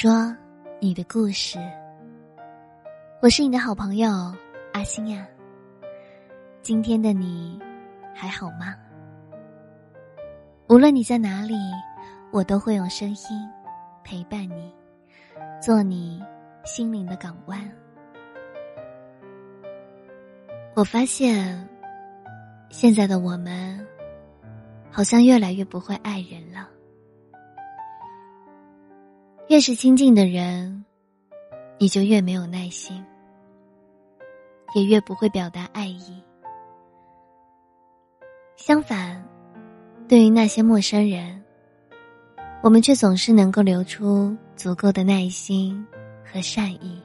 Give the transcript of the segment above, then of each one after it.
说你的故事。我是你的好朋友阿星呀。今天的你还好吗？无论你在哪里，我都会用声音陪伴你，做你心灵的港湾。我发现，现在的我们好像越来越不会爱人了。越是亲近的人，你就越没有耐心，也越不会表达爱意。相反，对于那些陌生人，我们却总是能够留出足够的耐心和善意。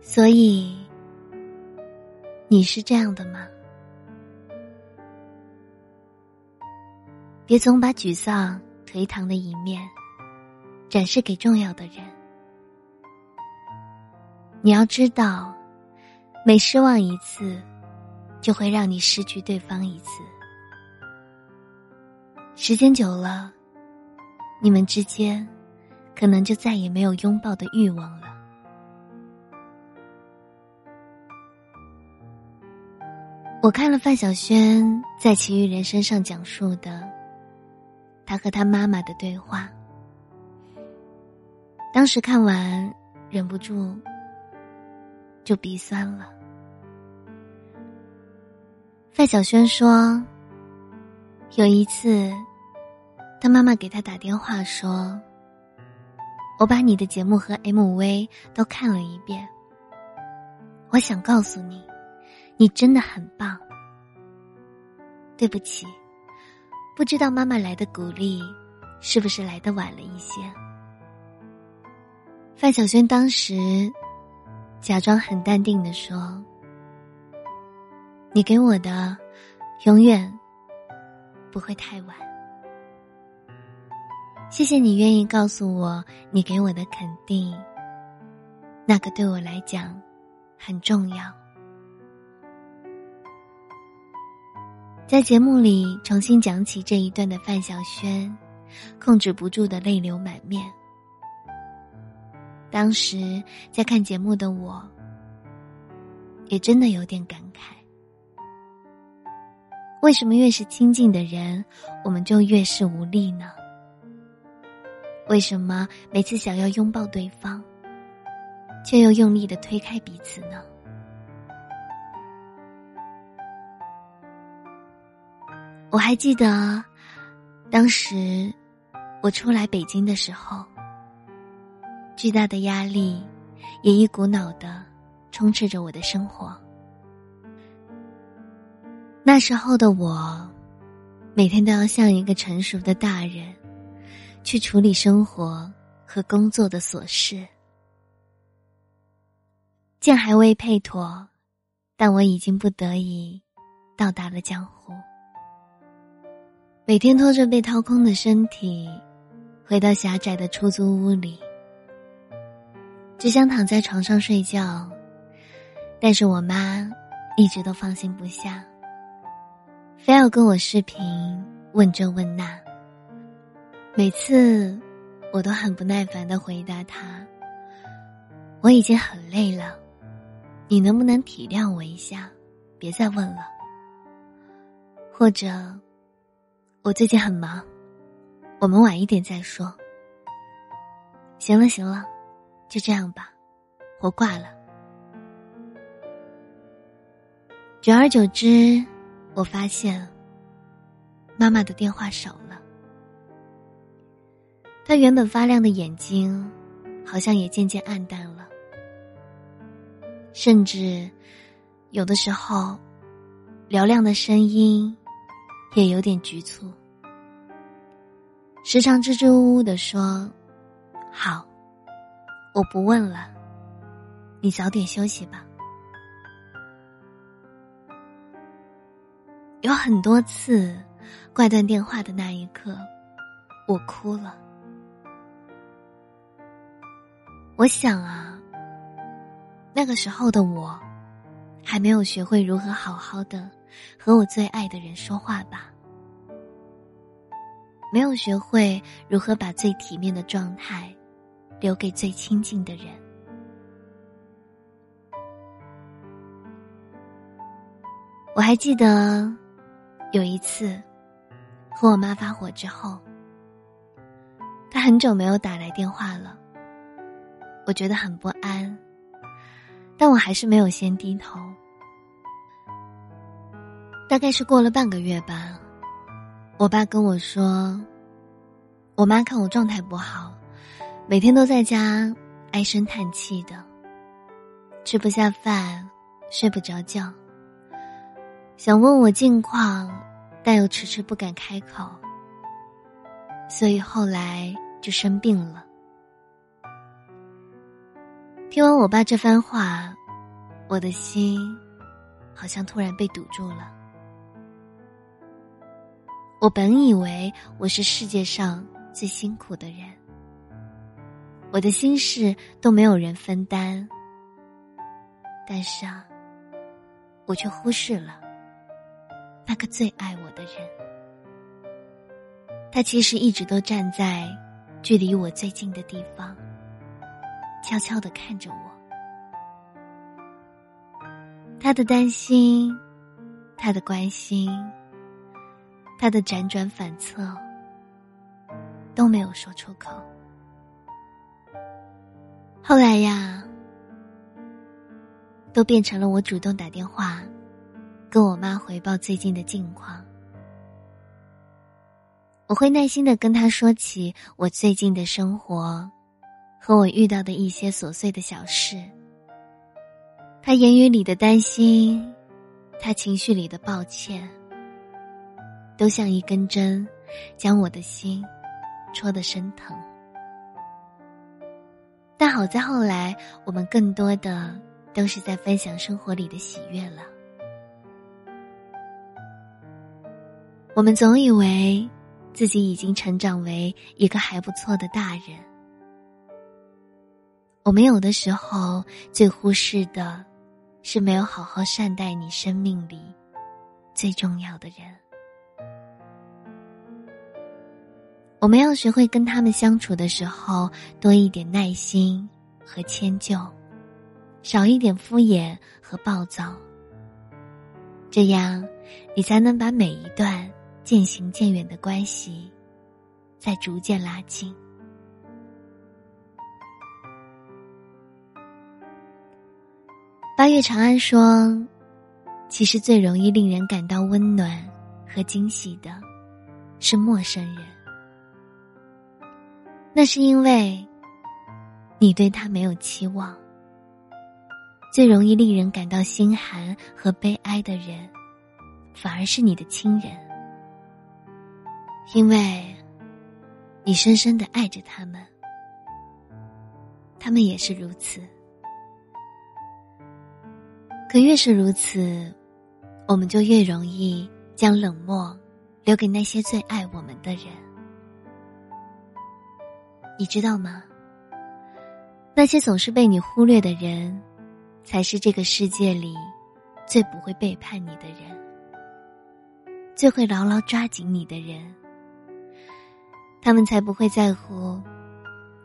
所以，你是这样的吗？别总把沮丧。颓唐的一面，展示给重要的人。你要知道，每失望一次，就会让你失去对方一次。时间久了，你们之间可能就再也没有拥抱的欲望了。我看了范晓萱在《其余人生》上讲述的。他和他妈妈的对话，当时看完，忍不住就鼻酸了。范晓萱说：“有一次，他妈妈给他打电话说，我把你的节目和 MV 都看了一遍。我想告诉你，你真的很棒。对不起。”不知道妈妈来的鼓励，是不是来的晚了一些？范晓萱当时假装很淡定的说：“你给我的，永远不会太晚。谢谢你愿意告诉我你给我的肯定，那个对我来讲很重要。”在节目里重新讲起这一段的范晓萱，控制不住的泪流满面。当时在看节目的我，也真的有点感慨：为什么越是亲近的人，我们就越是无力呢？为什么每次想要拥抱对方，却又用力的推开彼此呢？我还记得，当时我初来北京的时候，巨大的压力也一股脑的充斥着我的生活。那时候的我，每天都要像一个成熟的大人，去处理生活和工作的琐事。剑还未配妥，但我已经不得已到达了江湖。每天拖着被掏空的身体，回到狭窄的出租屋里，只想躺在床上睡觉。但是我妈一直都放心不下，非要跟我视频问这问那。每次我都很不耐烦的回答她：“我已经很累了，你能不能体谅我一下，别再问了？”或者。我最近很忙，我们晚一点再说。行了行了，就这样吧，我挂了。久而久之，我发现妈妈的电话少了，她原本发亮的眼睛好像也渐渐暗淡了，甚至有的时候嘹亮的声音。也有点局促，时常支支吾吾的说：“好，我不问了，你早点休息吧。”有很多次挂断电话的那一刻，我哭了。我想啊，那个时候的我，还没有学会如何好好的和我最爱的人说话吧。没有学会如何把最体面的状态留给最亲近的人。我还记得有一次和我妈发火之后，她很久没有打来电话了，我觉得很不安，但我还是没有先低头。大概是过了半个月吧，我爸跟我说，我妈看我状态不好，每天都在家唉声叹气的，吃不下饭，睡不着觉，想问我近况，但又迟迟不敢开口，所以后来就生病了。听完我爸这番话，我的心好像突然被堵住了。我本以为我是世界上最辛苦的人，我的心事都没有人分担，但是啊，我却忽视了那个最爱我的人。他其实一直都站在距离我最近的地方，悄悄的看着我。他的担心，他的关心。他的辗转反侧都没有说出口。后来呀，都变成了我主动打电话，跟我妈回报最近的近况。我会耐心的跟他说起我最近的生活，和我遇到的一些琐碎的小事。他言语里的担心，他情绪里的抱歉。都像一根针，将我的心戳得生疼。但好在后来，我们更多的都是在分享生活里的喜悦了。我们总以为自己已经成长为一个还不错的大人，我们有的时候最忽视的，是没有好好善待你生命里最重要的人。我们要学会跟他们相处的时候多一点耐心和迁就，少一点敷衍和暴躁。这样，你才能把每一段渐行渐远的关系，再逐渐拉近。八月长安说：“其实最容易令人感到温暖和惊喜的，是陌生人。”那是因为，你对他没有期望。最容易令人感到心寒和悲哀的人，反而是你的亲人，因为，你深深的爱着他们，他们也是如此。可越是如此，我们就越容易将冷漠留给那些最爱我们的人。你知道吗？那些总是被你忽略的人，才是这个世界里最不会背叛你的人，最会牢牢抓紧你的人。他们才不会在乎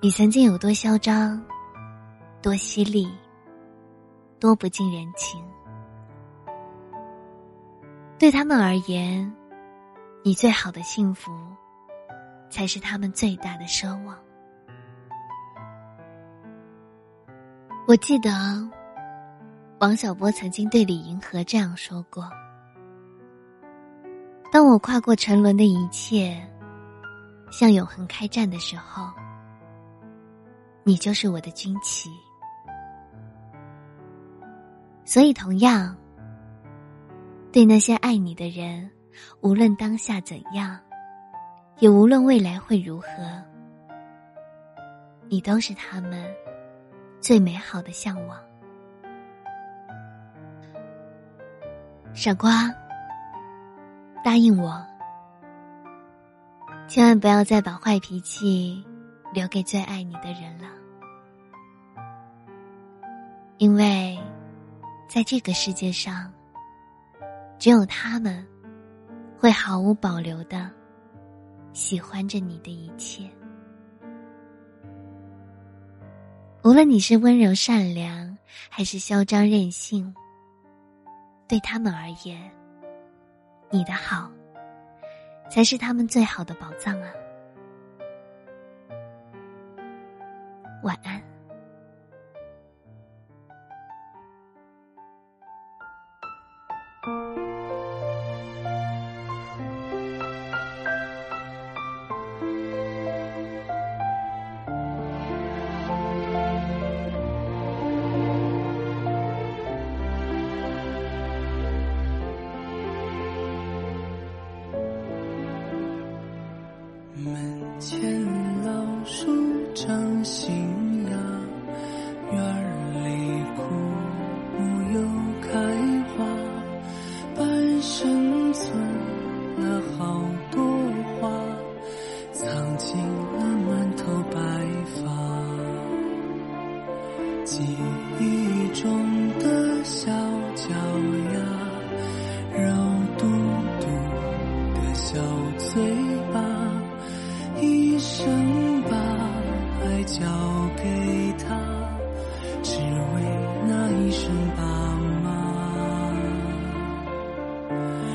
你曾经有多嚣张、多犀利、多不近人情。对他们而言，你最好的幸福，才是他们最大的奢望。我记得，王小波曾经对李银河这样说过：“当我跨过沉沦的一切，向永恒开战的时候，你就是我的军旗。所以，同样，对那些爱你的人，无论当下怎样，也无论未来会如何，你都是他们。”最美好的向往，傻瓜，答应我，千万不要再把坏脾气留给最爱你的人了，因为，在这个世界上，只有他们会毫无保留的喜欢着你的一切。无论你是温柔善良，还是嚣张任性，对他们而言，你的好才是他们最好的宝藏啊！晚安。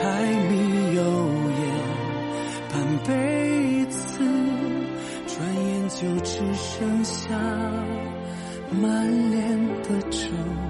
柴米油盐半辈子，转眼就只剩下满脸的皱。